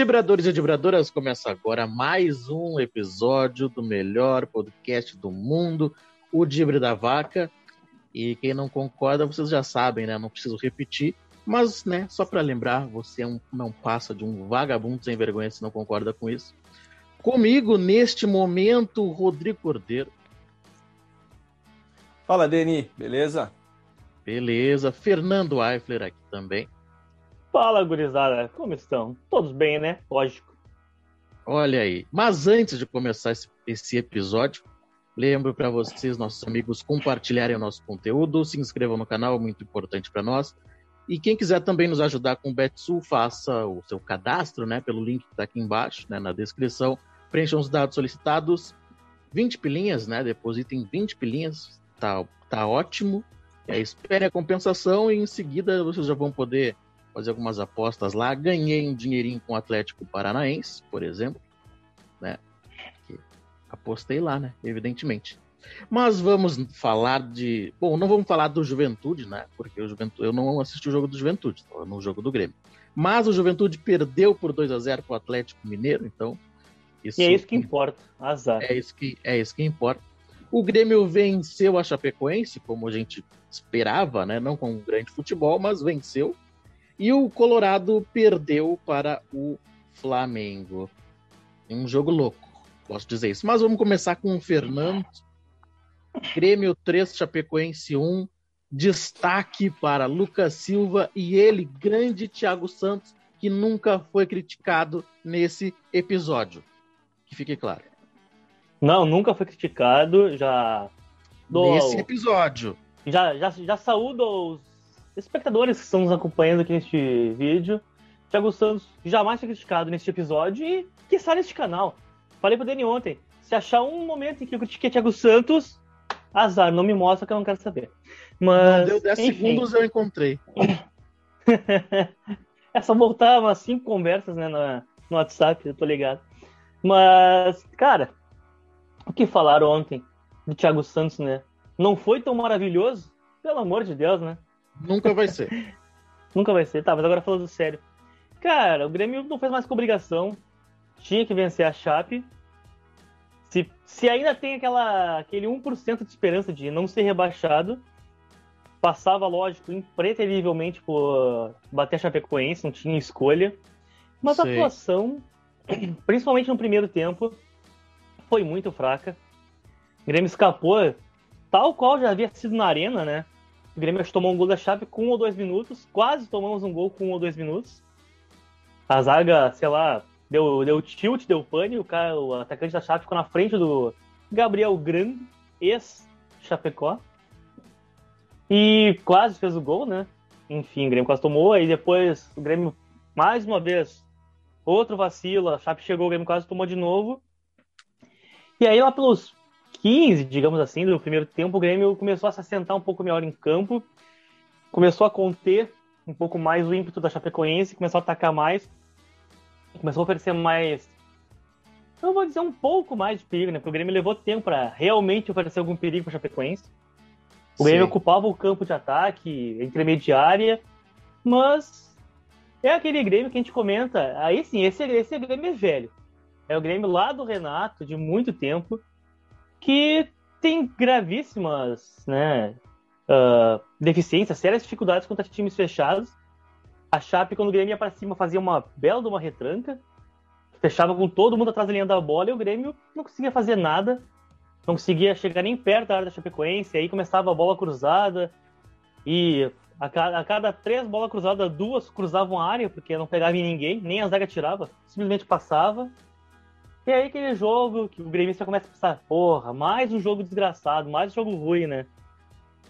Dibradores e Dibradoras, começa agora mais um episódio do melhor podcast do mundo, o Dibre da Vaca. E quem não concorda, vocês já sabem, né? Não preciso repetir. Mas, né, só para lembrar, você é um, não passa de um vagabundo sem vergonha se não concorda com isso. Comigo, neste momento, Rodrigo Cordeiro. Fala, Deni, beleza? Beleza. Fernando Eifler aqui também. Fala, gurizada, como estão? Todos bem, né? Lógico. Olha aí. Mas antes de começar esse, esse episódio, lembro para vocês, nossos amigos, compartilharem o nosso conteúdo, se inscrevam no canal, muito importante para nós. E quem quiser também nos ajudar com o Betsul, faça o seu cadastro, né, pelo link que está aqui embaixo, né, na descrição. Preencham os dados solicitados. 20 pilinhas, né? Depositem 20 pilinhas. Tá, tá ótimo. É, espere a compensação e em seguida vocês já vão poder fazer algumas apostas lá. Ganhei um dinheirinho com o Atlético Paranaense, por exemplo, né? Que apostei lá, né? Evidentemente. Mas vamos falar de. Bom, não vamos falar do Juventude, né? Porque o Juventude... eu não assisti o jogo do Juventude, estava no jogo do Grêmio. Mas o Juventude perdeu por 2 a 0 para o Atlético Mineiro, então. Isso... E é isso que importa, azar. É isso que, é isso que importa. O Grêmio venceu a Chapecoense, como a gente esperava, né? Não com um grande futebol, mas venceu. E o Colorado perdeu para o Flamengo. Um jogo louco, posso dizer isso. Mas vamos começar com o Fernando. Grêmio 3, Chapecoense 1. Destaque para Lucas Silva e ele, grande Thiago Santos, que nunca foi criticado nesse episódio. Que fique claro. Não, nunca foi criticado. Já. Nesse episódio. Já, já, já saúdo os espectadores que estão nos acompanhando aqui neste vídeo. Thiago Santos jamais foi criticado neste episódio e que está neste canal. Falei pro Dani ontem, se achar um momento em que eu critiquei Thiago Santos, azar, não me mostra que eu não quero saber. Mas, não deu 10 enfim. segundos, eu encontrei. é só voltar umas 5 conversas né, no, no WhatsApp, eu tô ligado. Mas, cara, o que falaram ontem do Thiago Santos, né? Não foi tão maravilhoso? Pelo amor de Deus, né? Nunca vai ser. Nunca vai ser. Tá, mas agora falando sério. Cara, o Grêmio não fez mais com obrigação. Tinha que vencer a Chape. Se, se ainda tem aquela, aquele 1% de esperança de não ser rebaixado, passava, lógico, impreterivelmente por bater a Chapecoense, não tinha escolha. Mas Sei. a atuação, principalmente no primeiro tempo, foi muito fraca. O Grêmio escapou, tal qual já havia sido na Arena, né? O Grêmio tomou um gol da chave com um ou dois minutos. Quase tomamos um gol com um ou dois minutos. A zaga, sei lá, deu, deu tilt, deu pane. O, cara, o atacante da chave ficou na frente do Gabriel Grande, ex-Chapecó. E quase fez o gol, né? Enfim, o Grêmio quase tomou. Aí depois o Grêmio, mais uma vez, outro vacilo. A Chape chegou, o Grêmio quase tomou de novo. E aí lá pelos 15, digamos assim, do primeiro tempo, o Grêmio começou a se assentar um pouco melhor em campo, começou a conter um pouco mais o ímpeto da Chapecoense, começou a atacar mais, começou a oferecer mais. Eu vou dizer um pouco mais de perigo, né? Porque o Grêmio levou tempo para realmente oferecer algum perigo para a Chapecoense. O Grêmio Sim. ocupava o campo de ataque, intermediária, mas é aquele Grêmio que a gente comenta. Aí sim, esse, esse Grêmio é velho. É o Grêmio lá do Renato, de muito tempo que tem gravíssimas né, uh, deficiências, sérias dificuldades contra times fechados. A Chape, quando o Grêmio ia para cima, fazia uma bela de uma retranca, fechava com todo mundo atrás da linha da bola e o Grêmio não conseguia fazer nada, não conseguia chegar nem perto da área da Chapecoense, aí começava a bola cruzada e a cada, a cada três bolas cruzadas, duas cruzavam a área, porque não pegava em ninguém, nem a zaga tirava, simplesmente passava. E aí aquele jogo que o gremista começa a pensar, porra, mais um jogo desgraçado, mais um jogo ruim, né?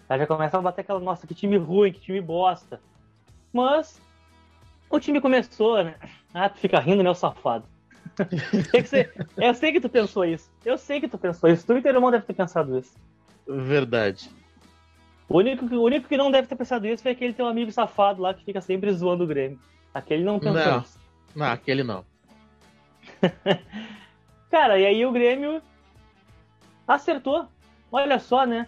Aí já começa a bater aquela, nossa, que time ruim, que time bosta. Mas o time começou, né? Ah, tu fica rindo, né, o safado. você... Eu sei que tu pensou isso. Eu sei que tu pensou isso. Tu inteiro mundo deve ter pensado isso. Verdade. O único, o único que não deve ter pensado isso foi aquele teu amigo safado lá que fica sempre zoando o Grêmio. Aquele não pensou não. isso. Não, aquele não. Cara, e aí o Grêmio acertou. Olha só, né?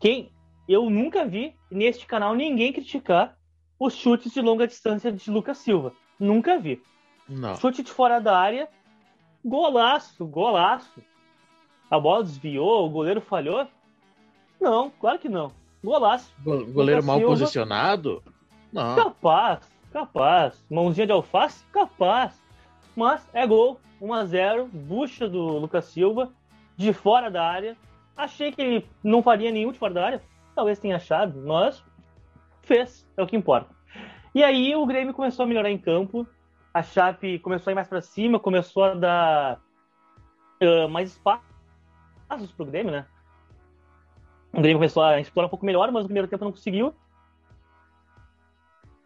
Quem eu nunca vi neste canal ninguém criticar os chutes de longa distância de Lucas Silva. Nunca vi. Não. Chute de fora da área. Golaço, golaço. A bola desviou, o goleiro falhou? Não, claro que não. Golaço. Go- Goleiro Lucas mal Silva. posicionado? Não. Capaz, capaz. Mãozinha de alface? Capaz. Mas é gol. 1x0. Bucha do Lucas Silva. De fora da área. Achei que ele não faria nenhum de fora da área. Talvez tenha achado, mas fez. É o que importa. E aí o Grêmio começou a melhorar em campo. A Chape começou a ir mais pra cima. Começou a dar ah, mais espaços pro Grêmio, né? O Grêmio começou a explorar um pouco melhor, mas no primeiro tempo não conseguiu.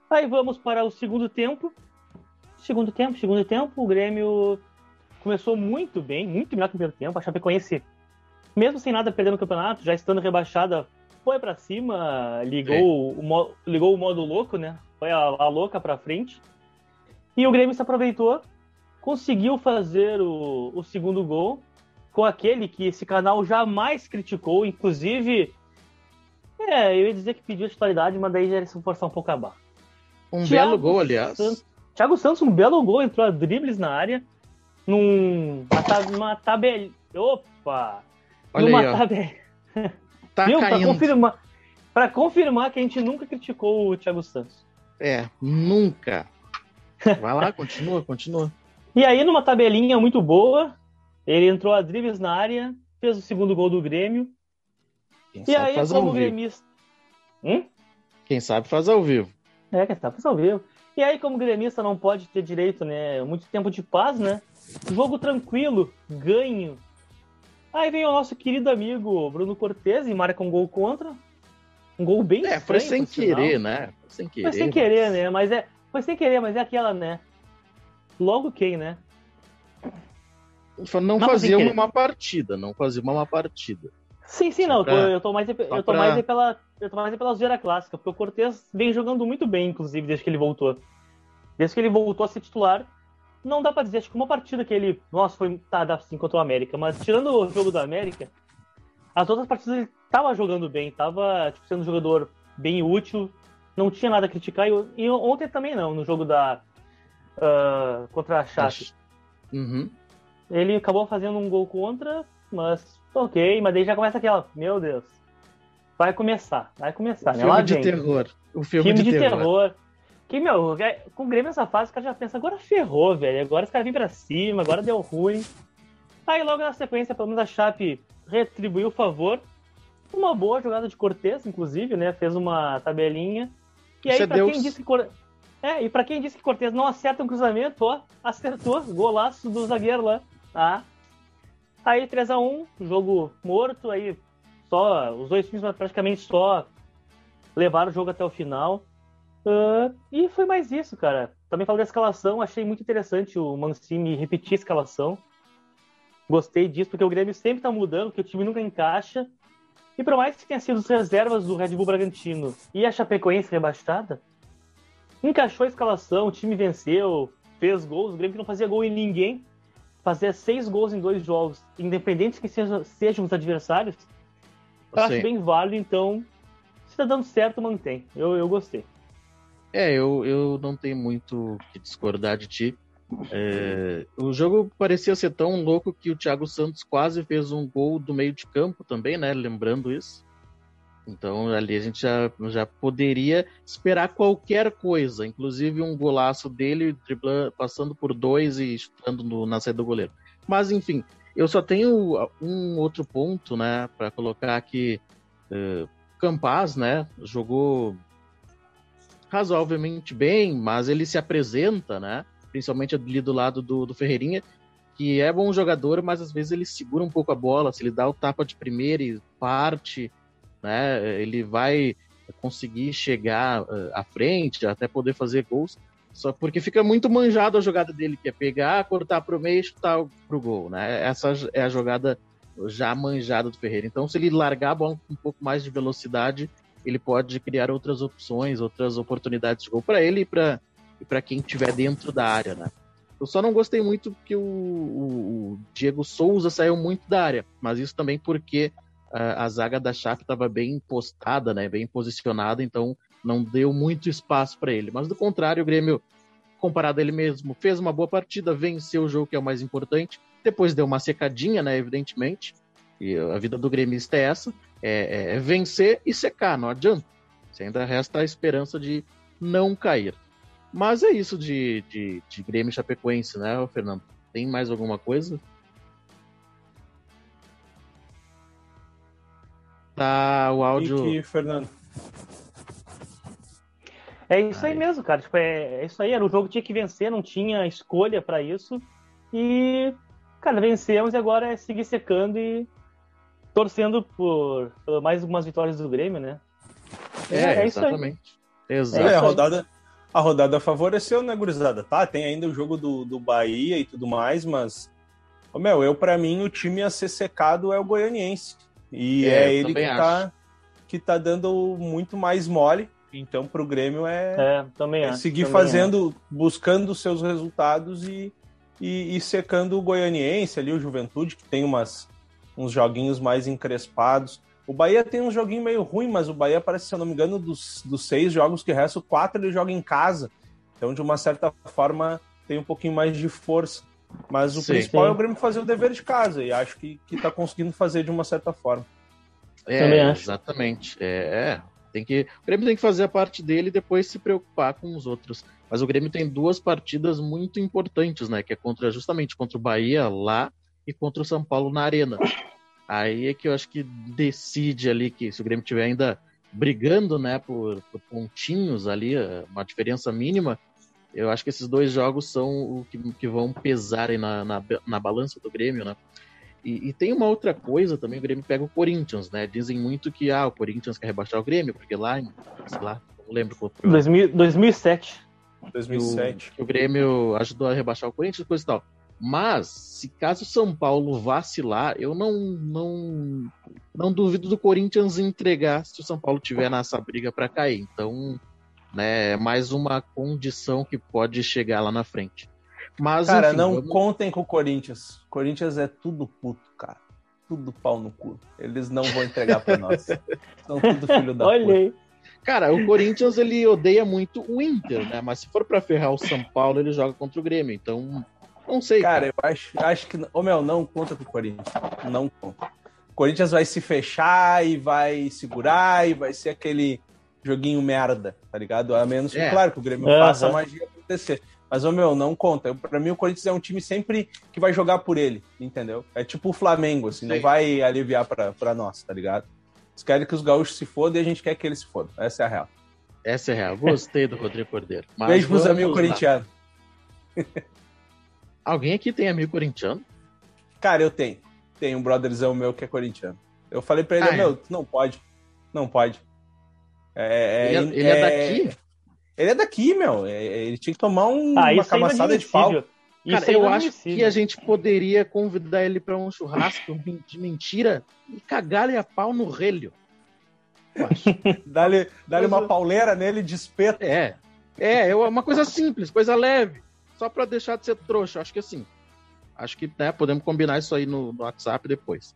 Aí vamos para o segundo tempo. Segundo tempo, segundo tempo, o Grêmio começou muito bem, muito melhor que o primeiro tempo. A Chapecoense, mesmo sem nada perdendo o campeonato, já estando rebaixada, foi para cima, ligou o, ligou o modo louco, né? Foi a, a louca para frente. E o Grêmio se aproveitou, conseguiu fazer o, o segundo gol com aquele que esse canal jamais criticou, inclusive. É, eu ia dizer que pediu a titularidade, mas daí já se forçar um pouco a barra. Um Thiago belo gol, aliás. Santos- Thiago Santos, um belo gol, entrou a dribles na área, num, uma, ta- uma tabela. Opa! Olha numa aí, tabela. Tá Viu? Pra caindo. confirmar, pra confirmar que a gente nunca criticou o Thiago Santos. É, nunca. Vai lá, continua, continua. E aí, numa tabelinha muito boa, ele entrou a dribles na área, fez o segundo gol do Grêmio. Quem E sabe aí, faz como gremista. Hum? Quem sabe faz ao vivo. É, que tá ao vivo. E aí, como gremista não pode ter direito, né? Muito tempo de paz, né? Jogo tranquilo, ganho. Aí vem o nosso querido amigo Bruno Cortez e marca um gol contra. Um gol bem É, foi sem sinal. querer, né? Foi sem querer. Foi sem querer, né? Mas é. Foi sem querer, mas é aquela, né? Logo quem, né? Não Mas fazia uma má partida, não fazia uma má partida. Sim, sim, Só não. eu tô- pra- eu tô mais, eu tô mais pra- aí pela, eu tô mais aí pela zoeira clássica, porque o Cortez vem jogando muito bem, inclusive, desde que ele voltou. Desde que ele voltou a ser titular, não dá pra dizer, acho que uma partida que ele, nossa, foi tá, dá sim contra o América, mas tirando o jogo do América, as outras partidas ele tava jogando bem, tava tipo, sendo um jogador bem útil, não tinha nada a criticar, e, e ontem também não, no jogo da ah, contra a Chape. Uhum. Ele acabou fazendo um gol contra, mas ok, mas daí já começa aquela, meu Deus. Vai começar, vai começar, né? filme Lá de vem. terror. O filme, Filme de, de terror. terror. Que, meu, é- com o Grêmio nessa fase, o cara já pensa, agora ferrou, velho. Agora os caras vêm pra cima, agora deu ruim. Aí logo na sequência, pelo menos a Chape retribuiu o favor. Uma boa jogada de Cortez, inclusive, né? Fez uma tabelinha. E aí, é pra Deus. quem disse que Cor... É, e pra quem disse que Cortez não acerta um cruzamento, ó, acertou. Golaço do zagueiro lá. Ah. Aí 3x1, jogo morto, aí só. Os dois times praticamente só levaram o jogo até o final. Ah, e foi mais isso, cara. Também falei da escalação, achei muito interessante o Mancini repetir a escalação. Gostei disso, porque o Grêmio sempre tá mudando, porque o time nunca encaixa. E por mais que tenha sido as reservas do Red Bull Bragantino e a Chapecoense rebaixada, encaixou a escalação, o time venceu, fez gols. O Grêmio que não fazia gol em ninguém, fazia seis gols em dois jogos, independentes que sejam, sejam os adversários. Eu acho bem válido, então, se tá dando certo, mantém. Eu, eu gostei. É, eu, eu não tenho muito que discordar de ti. É, o jogo parecia ser tão louco que o Thiago Santos quase fez um gol do meio de campo também, né? Lembrando isso. Então ali a gente já, já poderia esperar qualquer coisa, inclusive um golaço dele driblando, passando por dois e chutando no- na saída do goleiro. Mas enfim, eu só tenho um outro ponto, né, para colocar aqui. É, Campaz, né, jogou razoavelmente bem, mas ele se apresenta, né? Principalmente ali do lado do, do Ferreirinha, que é bom jogador, mas às vezes ele segura um pouco a bola, se ele dá o tapa de primeira e parte, né? Ele vai conseguir chegar eh, à frente, até poder fazer gols. Só porque fica muito manjado a jogada dele, que é pegar, cortar para o meio e chutar pro gol, né? Essa é a jogada já manjada do Ferreira. Então, se ele largar a bola com um pouco mais de velocidade, ele pode criar outras opções, outras oportunidades de gol para ele e para e para quem estiver dentro da área, né? Eu só não gostei muito que o, o- o Diego Souza saiu muito da área, mas isso também porque ah, a zaga da Chape estava bem postada, né? Bem posicionada, então não deu muito espaço para ele. Mas do contrário, o Grêmio comparado a ele mesmo, fez uma boa partida, venceu o jogo que é o mais importante, depois deu uma secadinha, né, evidentemente, e a vida do gremista é essa, é, é, é vencer e secar, não adianta. Você ainda resta a esperança de não cair. Mas é isso de, de, de Grêmio Chapecoense, né, Fernando? Tem mais alguma coisa? Tá o áudio. Que, Fernando? É isso aí mesmo, cara. Tipo, é, é, isso aí. Era o jogo que tinha que vencer, não tinha escolha para isso. E, cara, vencemos e agora é seguir secando e torcendo por, por mais algumas vitórias do Grêmio, né? É, é, é exatamente. Exato. É, a rodada, a rodada favoreceu, né, gurizada? Tá, tem ainda o jogo do, do Bahia e tudo mais, mas. Ô, meu, eu, para mim, o time a ser secado é o goianiense. E é, é ele que tá, que tá dando muito mais mole. Então, para o Grêmio é, é, também é seguir também fazendo, buscando seus resultados e, e, e, secando o Goianiense ali, o Juventude, que tem umas, uns joguinhos mais encrespados. O Bahia tem um joguinho meio ruim, mas o Bahia parece, se eu não me engano, dos, dos seis jogos que restam, quatro ele joga em casa. Então, de uma certa forma, tem um pouquinho mais de força. Mas o sim, principal sim. é o Grêmio fazer o dever de casa, e acho que, que tá conseguindo fazer de uma certa forma. É, exatamente. É, é, tem que, o Grêmio tem que fazer a parte dele e depois se preocupar com os outros. Mas o Grêmio tem duas partidas muito importantes, né? Que é contra justamente contra o Bahia lá e contra o São Paulo na Arena. Aí é que eu acho que decide ali que se o Grêmio tiver ainda brigando, né, por, por pontinhos ali, uma diferença mínima, eu acho que esses dois jogos são o que, que vão pesar na, na, na balança do Grêmio, né? E, e, tem uma outra coisa também, o Grêmio pega o Corinthians, né? Dizem muito que ah, o Corinthians quer rebaixar o Grêmio, porque lá, sei lá, não lembro qual foi. 2007. 2007. Que o, o Grêmio ajudou a rebaixar o Corinthians, coisa e tal. Mas, se caso o São Paulo vacilar, eu não, não, não duvido do Corinthians entregar se o São Paulo tiver nessa briga para cair. Então, né, é mais uma condição que pode chegar lá na frente. Mas, cara, enfim, não vamos... contem com o Corinthians. Corinthians é tudo puto, cara. Tudo pau no cu. Eles não vão entregar para nós. São tudo filho da Olhei. puta. Cara, o Corinthians ele odeia muito o Inter, né? Mas se for para ferrar o São Paulo, ele joga contra o Grêmio. Então, não sei. Cara, cara. eu acho, acho que. Ô, meu, não conta com o Corinthians. Não conta. O Corinthians vai se fechar e vai segurar e vai ser aquele joguinho merda, tá ligado? A menos que, é. claro, que o Grêmio uhum. faça a magia acontecer. Mas, ô meu, não conta. Para mim, o Corinthians é um time sempre que vai jogar por ele, entendeu? É tipo o Flamengo, assim, Sim. não vai aliviar para nós, tá ligado? Eles querem que os gaúchos se fodam e a gente quer que eles se fodam. Essa é a real. Essa é a real. Gostei do Rodrigo Cordeiro. Mas Beijo pros amigos corintianos. Alguém aqui tem amigo corintiano? Cara, eu tenho. Tem um brotherzão meu que é corintiano. Eu falei pra ele, ah, é? meu, não pode. Não pode. É, é, ele, é, ele é, é daqui? Ele é daqui, meu. É, é, ele tinha que tomar um, ah, uma camaçada de pau. Cara, eu acho que a gente poderia convidar ele para um churrasco de mentira e cagar-lhe a pau no relho. Dá-lhe dá uma pauleira nele de espeto. É. É, uma coisa simples, coisa leve. Só para deixar de ser trouxa. Acho que assim. Acho que né, podemos combinar isso aí no, no WhatsApp depois.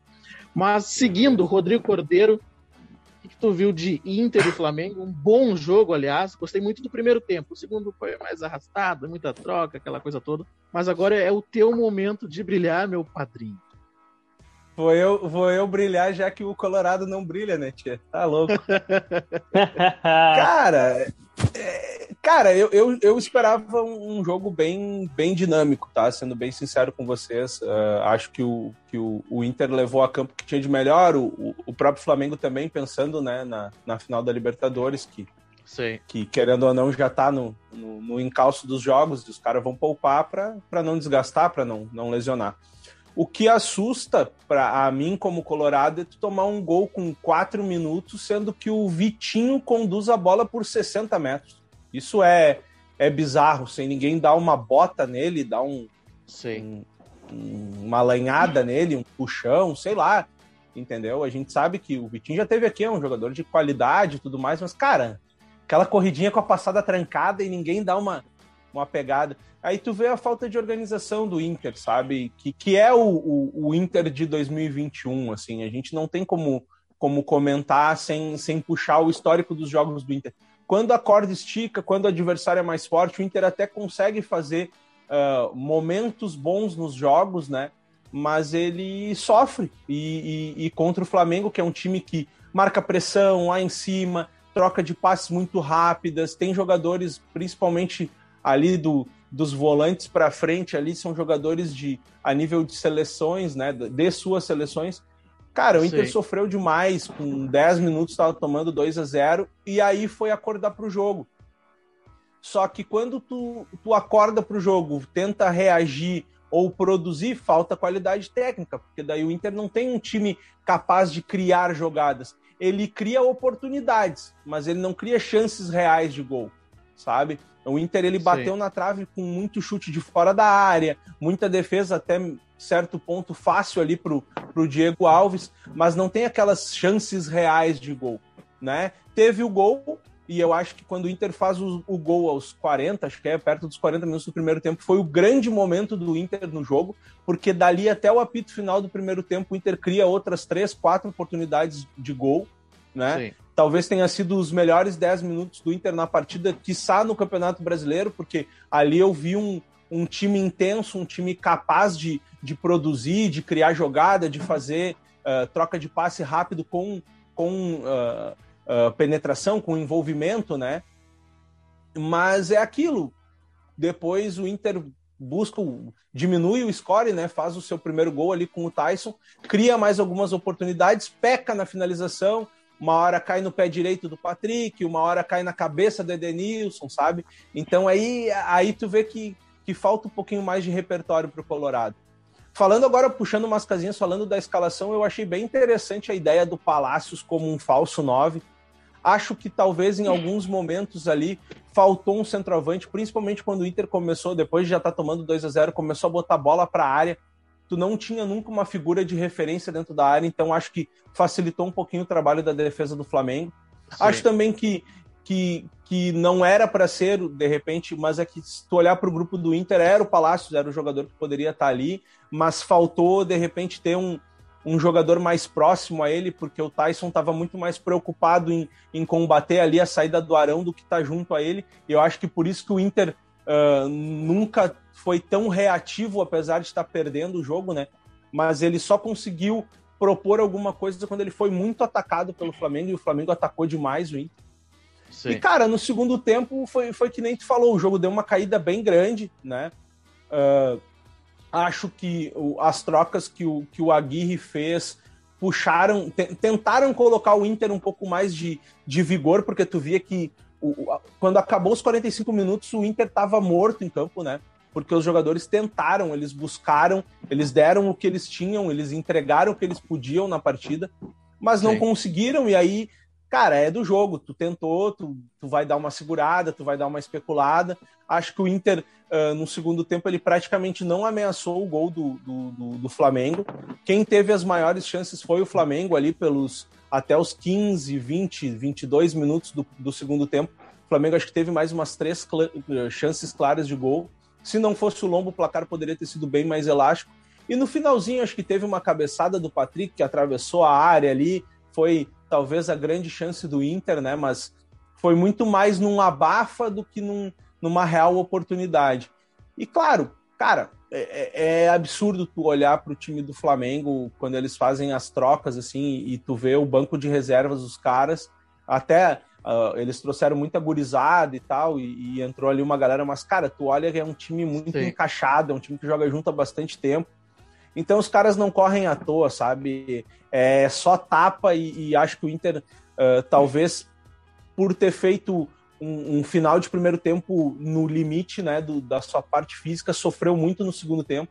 Mas seguindo, Rodrigo Cordeiro o que tu viu de Inter e Flamengo? Um bom jogo, aliás. Gostei muito do primeiro tempo. O segundo foi mais arrastado, muita troca, aquela coisa toda. Mas agora é o teu momento de brilhar, meu padrinho. Vou eu, vou eu brilhar, já que o Colorado não brilha, né, tia? Tá louco. Cara, é, cara, eu, eu, eu, esperava um jogo bem, bem dinâmico, tá? Sendo bem sincero com vocês. Uh, acho que, o, que o, o, Inter levou a campo que tinha de melhor, o, o próprio Flamengo também, pensando né, na, na final da Libertadores, que, Sim. que querendo ou não já tá no, no, no encalço dos jogos, e os caras vão poupar para não desgastar, para não, não lesionar. O que assusta para mim como Colorado é tu tomar um gol com quatro minutos, sendo que o Vitinho conduz a bola por 60 metros. Isso é, é bizarro, sem ninguém dar uma bota nele, dar um, um, uma lanhada nele, um puxão, sei lá, entendeu? A gente sabe que o Vitinho já teve aqui, é um jogador de qualidade e tudo mais, mas, cara, aquela corridinha com a passada trancada e ninguém dá uma, uma pegada. Aí tu vê a falta de organização do Inter, sabe? Que, que é o, o, o Inter de 2021, assim. A gente não tem como, como comentar sem, sem puxar o histórico dos jogos do Inter. quando a corda estica, quando o adversário é mais forte, o Inter até consegue fazer uh, momentos bons nos jogos, né? Mas ele sofre. E, e, e, contra o Flamengo, que é um time que marca pressão lá em cima, troca de passes muito rápidas, tem jogadores, principalmente ali do, dos volantes para frente, ali são jogadores de a nível de seleções, né? De suas seleções. Cara, o Inter Sim. sofreu demais, com 10 minutos estava tomando 2 a 0 e aí foi acordar para o jogo. Só que quando tu, tu acorda para o jogo, tenta reagir ou produzir, falta qualidade técnica, porque daí o Inter não tem um time capaz de criar jogadas. Ele cria oportunidades, mas ele não cria chances reais de gol, sabe? O Inter ele bateu Sim. na trave com muito chute de fora da área, muita defesa até certo ponto fácil ali pro, pro Diego Alves, mas não tem aquelas chances reais de gol, né? Teve o gol, e eu acho que quando o Inter faz o, o, gol aos 40, acho que é perto dos 40 minutos do primeiro tempo, foi o grande momento do Inter no jogo, porque dali até o apito final do primeiro tempo, o Inter cria outras três, quatro oportunidades de gol, né? Sim. Talvez tenha sido os melhores 10 minutos do Inter na partida, quiçá no Campeonato Brasileiro, porque ali eu vi um, um time intenso, um time capaz de, de produzir, de criar jogada, de fazer uh, troca de passe rápido com, com uh, uh, penetração, com envolvimento, né? Mas é aquilo. Depois o Inter busca, diminui o score, né? Faz o seu primeiro gol ali com o Tyson, cria mais algumas oportunidades, peca na finalização, uma hora cai no pé direito do Patrick, uma hora cai na cabeça do Edenilson, sabe? Então aí, aí tu vê que, que falta um pouquinho mais de repertório para o Colorado. Falando agora, puxando umas casinhas, falando da escalação, eu achei bem interessante a ideia do Palácios como um falso 9. Acho que talvez em alguns momentos ali faltou um centroavante, principalmente quando o Inter começou, depois de já tá tomando 2 a 0 começou a botar bola para a área tu não tinha nunca uma figura de referência dentro da área, então acho que facilitou um pouquinho o trabalho da defesa do Flamengo. Sim. Acho também que, que, que não era para ser, de repente, mas é que se tu olhar para o grupo do Inter, era o Palácios, era o jogador que poderia estar tá ali, mas faltou, de repente, ter um, um jogador mais próximo a ele, porque o Tyson estava muito mais preocupado em, em combater ali a saída do Arão do que estar tá junto a ele. E eu acho que por isso que o Inter uh, nunca foi tão reativo, apesar de estar perdendo o jogo, né? Mas ele só conseguiu propor alguma coisa quando ele foi muito atacado pelo Flamengo e o Flamengo atacou demais o Inter. Sim. E, cara, no segundo tempo foi, foi que nem tu falou, o jogo deu uma caída bem grande, né? Uh, acho que o, as trocas que o, que o Aguirre fez puxaram, tentaram colocar o Inter um pouco mais de, de vigor, porque tu via que o, quando acabou os 45 minutos, o Inter estava morto em campo, né? Porque os jogadores tentaram, eles buscaram, eles deram o que eles tinham, eles entregaram o que eles podiam na partida, mas não Sim. conseguiram, e aí, cara, é do jogo. Tu tentou, tu, tu vai dar uma segurada, tu vai dar uma especulada. Acho que o Inter, uh, no segundo tempo, ele praticamente não ameaçou o gol do, do, do, do Flamengo. Quem teve as maiores chances foi o Flamengo ali pelos até os 15, 20, 22 minutos do, do segundo tempo. O Flamengo acho que teve mais umas três cl chances claras de gol. Se não fosse o Lombo, o placar poderia ter sido bem mais elástico. E no finalzinho, acho que teve uma cabeçada do Patrick que atravessou a área ali. Foi talvez a grande chance do Inter, né? Mas foi muito mais num abafa do que num, numa real oportunidade. E claro, cara, é, é, é absurdo tu olhar para o time do Flamengo quando eles fazem as trocas assim e tu vê o banco de reservas dos caras. Até uh, eles trouxeram muita gurizada e tal, e, e, entrou ali uma galera, mas, cara, tu olha que é um time muito Sim. encaixado, é um time que joga junto há bastante tempo. Então os caras não correm à toa, sabe? É só tapa e, e acho que o Inter, uh, talvez por ter feito um, um, final de primeiro tempo no limite né, do, da sua parte física, sofreu muito no segundo tempo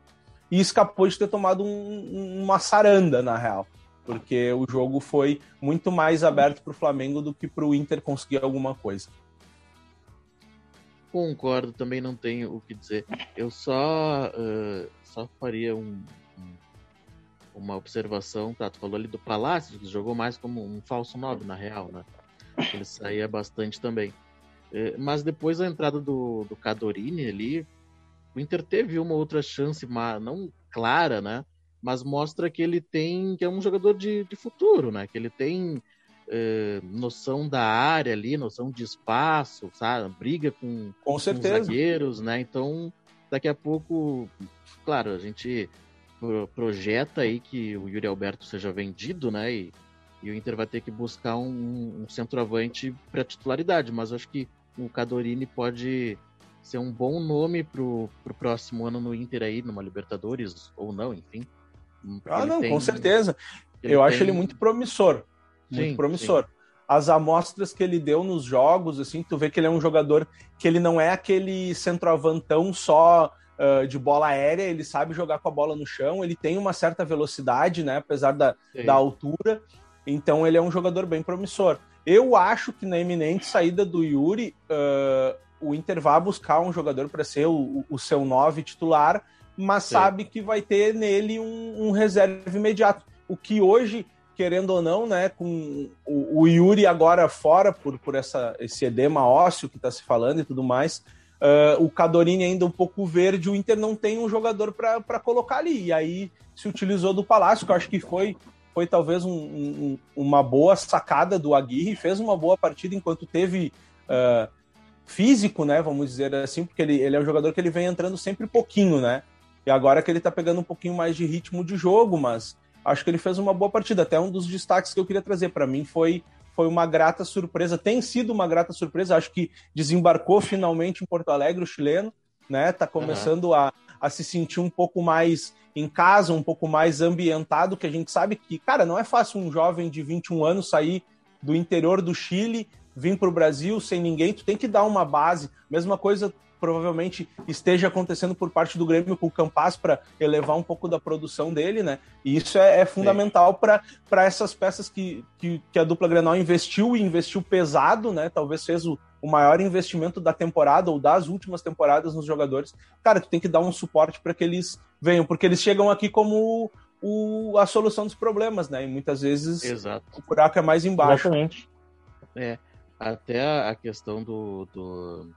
e escapou de ter tomado um, uma saranda, na real. Porque o jogo foi muito mais aberto para o Flamengo do que para o Inter conseguir alguma coisa. Concordo, também não tenho o que dizer. Eu só, uh, só faria um, um, uma observação. Tá, tu falou ali do Palácio, que jogou mais como um falso 9, na real, né? Ele saía bastante também. É, mas depois da entrada do, do Cadorini ali, o Inter teve uma outra chance, não clara, né? Mas mostra que ele tem, que é um jogador de, de futuro, né? Que ele tem é, noção da área ali, noção de espaço, sabe? Briga com, com, certeza. com zagueiros, né? Então, daqui a pouco, claro, a gente projeta aí que o Yuri Alberto seja vendido, né? E, e o Inter vai ter que buscar um, um centroavante para titularidade, mas acho que o Cadorini pode ser um bom nome pro, pro próximo ano no Inter aí, numa Libertadores, ou não, enfim. Ah, não, tem, com certeza. Eu tem... acho ele muito promissor. Muito sim, promissor. Sim. As amostras que ele deu nos jogos, assim, tu vê que ele é um jogador que ele não é aquele centroavantão só uh, de bola aérea, ele sabe jogar com a bola no chão, ele tem uma certa velocidade, né, apesar da, da altura, então ele é um jogador bem promissor. Eu acho que na iminente saída do Yuri, uh, o Inter vai buscar um jogador para ser o, o, seu nove titular, mas Sim. sabe que vai ter nele um, um, reserva imediato. O que hoje, querendo ou não, né, com o, o Yuri agora fora por, por essa, esse edema ósseo que está se falando e tudo mais, uh, o Cadorini ainda um pouco verde, o Inter não tem um jogador para colocar ali. E aí se utilizou do Palácio, que eu acho que foi foi talvez um, um, uma boa sacada do Aguirre, fez uma boa partida enquanto teve uh, físico, né? Vamos dizer assim, porque ele, ele é um jogador que ele vem entrando sempre pouquinho, né? E agora que ele tá pegando um pouquinho mais de ritmo de jogo, mas acho que ele fez uma boa partida. Até um dos destaques que eu queria trazer para mim foi foi uma grata surpresa, tem sido uma grata surpresa. Acho que desembarcou finalmente em Porto Alegre o chileno, né? Tá começando uhum. a, a se sentir um pouco mais em casa, um pouco mais ambientado, que a gente sabe que, cara, não é fácil um jovem de 21 anos sair do interior do Chile, vir para o Brasil sem ninguém, tu tem que dar uma base. Mesma coisa provavelmente esteja acontecendo por parte do Grêmio com o Campas para elevar um pouco da produção dele, né? E isso é, é fundamental para essas peças que, que, que, a dupla Grenal investiu e investiu pesado, né? Talvez fez o, o maior investimento da temporada ou das últimas temporadas nos jogadores. Cara, tu tem que dar um suporte para que eles venham, porque eles chegam aqui como o, a solução dos problemas, né? E muitas vezes Exato. o buraco é mais embaixo. Exatamente. É, até a questão do, do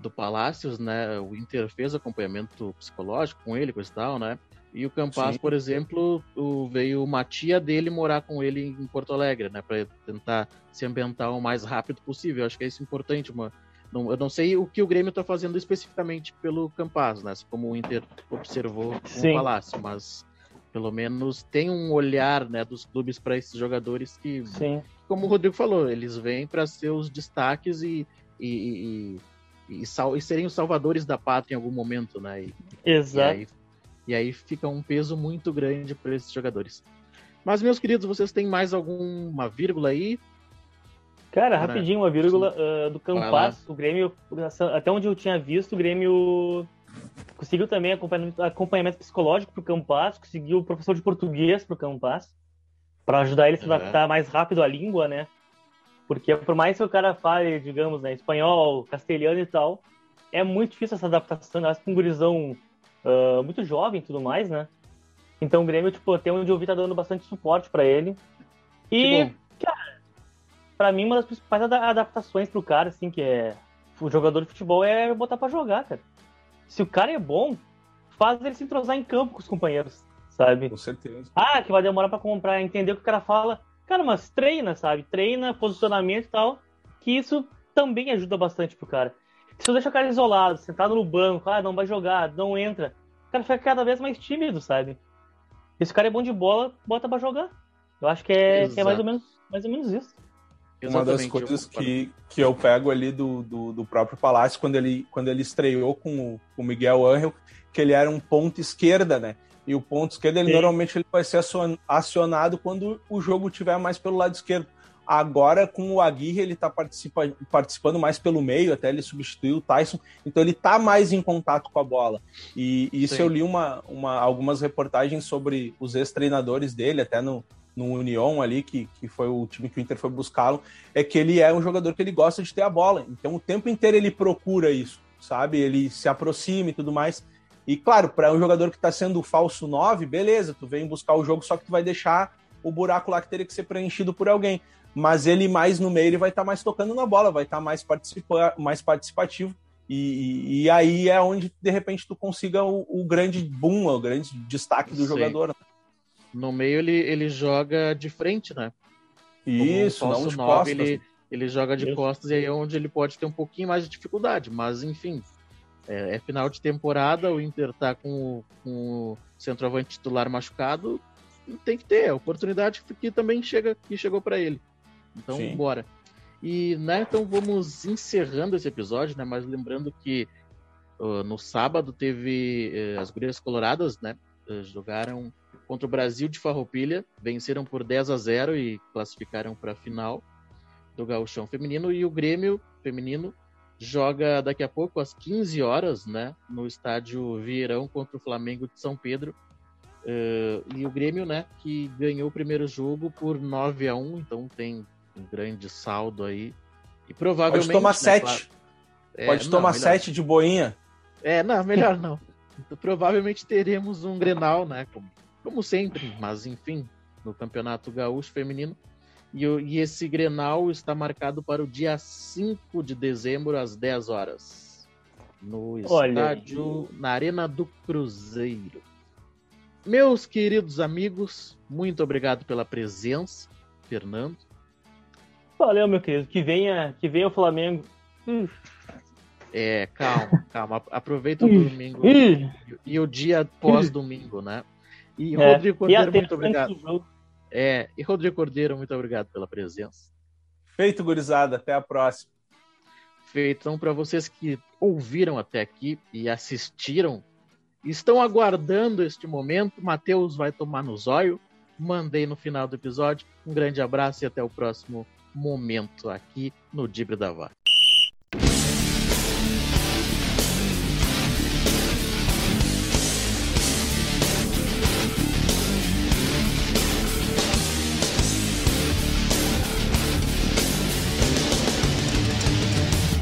do Palácios, né? O Inter fez acompanhamento psicológico com ele, com esse tal, né? E o Campas, por exemplo, o, veio uma tia dele morar com ele em Porto Alegre, né? Para tentar se ambientar o mais rápido possível. Eu acho que é isso importante. Uma, não, eu não sei o que o Grêmio está fazendo especificamente pelo Campas, né? Como o Inter observou com o Palácio, mas pelo menos tem um olhar né, dos clubes para esses jogadores que, Sim. como o Rodrigo falou, eles vêm para ser os destaques e, e, e e, sal, e serem os salvadores da pátria em algum momento, né? E, Exato. E aí, e aí fica um peso muito grande para esses jogadores. Mas, meus queridos, vocês têm mais alguma vírgula aí? Cara, rapidinho, uma vírgula uh, do Campas, o Grêmio, até onde eu tinha visto, o Grêmio conseguiu também acompanhamento, acompanhamento psicológico para o Campas, conseguiu professor de português para o Campas, para ajudar ele a se adaptar mais rápido à língua, né? Porque por mais que o cara fale, digamos, né, espanhol, castelhano e tal, é muito difícil essa adaptação, né? com um gurizão uh, muito jovem e tudo mais, né? Então o Grêmio, tipo, até onde eu vi, tá dando bastante suporte para ele. E, cara, pra mim, uma das principais adaptações pro cara, assim, que é o jogador de futebol é botar para jogar, cara. Se o cara é bom, faz ele se entrosar em campo com os companheiros, sabe? Com certeza. Ah, que vai demorar para comprar, entender o que o cara fala. Cara, mas treina, sabe? Treina, posicionamento e tal. Que isso também ajuda bastante pro cara. Se eu deixar o cara isolado, sentado no banco, ah, não vai jogar, não entra, o cara fica cada vez mais tímido, sabe? Esse cara é bom de bola, bota pra jogar. Eu acho que é, que é mais, ou menos, mais ou menos isso. Uma das coisas que, que eu pego ali do, do, do, próprio Palácio, quando ele, quando ele estreou com o, com o Miguel Angel, que ele era um ponto esquerda, né? E o ponto esquerdo, ele Sim. normalmente ele vai ser acionado quando o jogo tiver mais pelo lado esquerdo. Agora, com o Aguirre, ele está participa, participando mais pelo meio, até ele substituiu o Tyson, então ele está mais em contato com a bola. E, e isso Sim. eu li uma, uma, algumas reportagens sobre os ex-treinadores dele, até no, no União ali, que, que foi o time que o Inter foi buscá-lo, é que ele é um jogador que ele gosta de ter a bola. Então o tempo inteiro ele procura isso, sabe? Ele se aproxima e tudo mais. E claro, para um jogador que está sendo o falso 9, beleza, tu vem buscar o jogo, só que tu vai deixar o buraco lá que teria que ser preenchido por alguém. Mas ele mais no meio, ele vai estar tá mais tocando na bola, vai estar tá mais, participa mais participativo. E, e, aí é onde, de repente, tu consiga o, o grande boom, o grande destaque do Sim. jogador. Né? No meio ele, ele joga de frente, né? Isso, não de 9, costas. Ele, ele joga de Isso. costas e aí é onde ele pode ter um pouquinho mais de dificuldade. Mas, enfim, é, é final de temporada, o Inter tá com, o- com o centroavante titular machucado, tem que ter. A oportunidade que também chega, que chegou para ele. Então, Sim. bora. E, né, então vamos encerrando esse episódio, né? Mas lembrando que uh, no sábado teve eh, as gurias coloradas, né? eh, jogaram contra o Brasil de Farroupilha, venceram por 10 a 0 e classificaram para a final do Gauchão Feminino e o Grêmio Feminino joga daqui a pouco às 15 horas, né, no estádio Vieirão contra o Flamengo de São Pedro. Eh, e o Grêmio, né, que ganhou o primeiro jogo por 9 a 1, então tem um grande saldo aí. E provavelmente Pode tomar né, sete. claro- É, Pode não, tomar melhor- sete de boinha. é, não, melhor não. Então, provavelmente teremos um Grenal, né? Como, como sempre, mas enfim, no Campeonato Gaúcho Feminino. E, o- e esse Grenal está marcado para o dia 5 de dezembro, às 10 horas. No Olha estádio, na Arena do Cruzeiro. Meus queridos amigos, muito obrigado pela presença, Fernando. Valeu, meu querido. Que venha, que venha o Flamengo. Hum, É, calma, calma. Aproveita o domingo ih. e o dia pós-domingo, né? E É, Rodrigo e Cordeiro, muito terça obrigado. É, e Rodrigo Cordeiro, muito obrigado pela presença. Feito, gurizada. Até a próxima. Feito. Então, para vocês que ouviram até aqui e assistiram, estão aguardando este momento, Matheus vai tomar no zóio. Mandei no final do episódio. Um grande abraço e até o próximo momento aqui no Dibre da Vaca.